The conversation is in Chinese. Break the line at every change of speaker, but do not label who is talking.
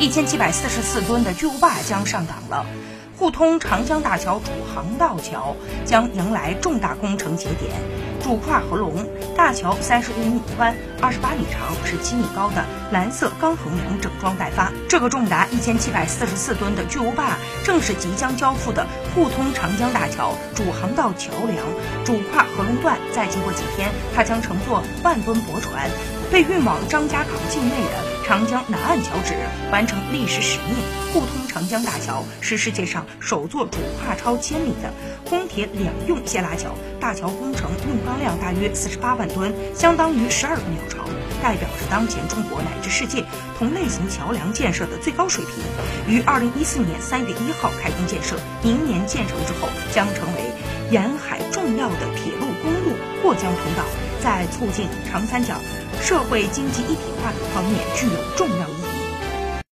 一千七百四十四吨的巨无霸将上港了。互通长江大桥主航道桥将迎来重大工程节点，主跨合龙大桥三十五米宽、二十八米长、十七米高的蓝色钢横梁整装待发。这个重达一千七百四十四吨的巨无霸，正是即将交付的互通长江大桥主航道桥梁主跨合龙段。再经过几天，它将乘坐万吨驳船，被运往张家港境内的。长江南岸桥址完成历史使命，互通长江大桥是世界上首座主跨超千米的公铁两用线拉桥。大桥工程用钢量大约四十八万吨，相当于十二个鸟巢，代表着当前中国乃至世界同类型桥梁建设的最高水平。于二零一四年三月一号开工建设，明年建成之后将成为沿海重要的铁路、公路过江通道。在促进长三角社会经济一体化方面具有重要意义。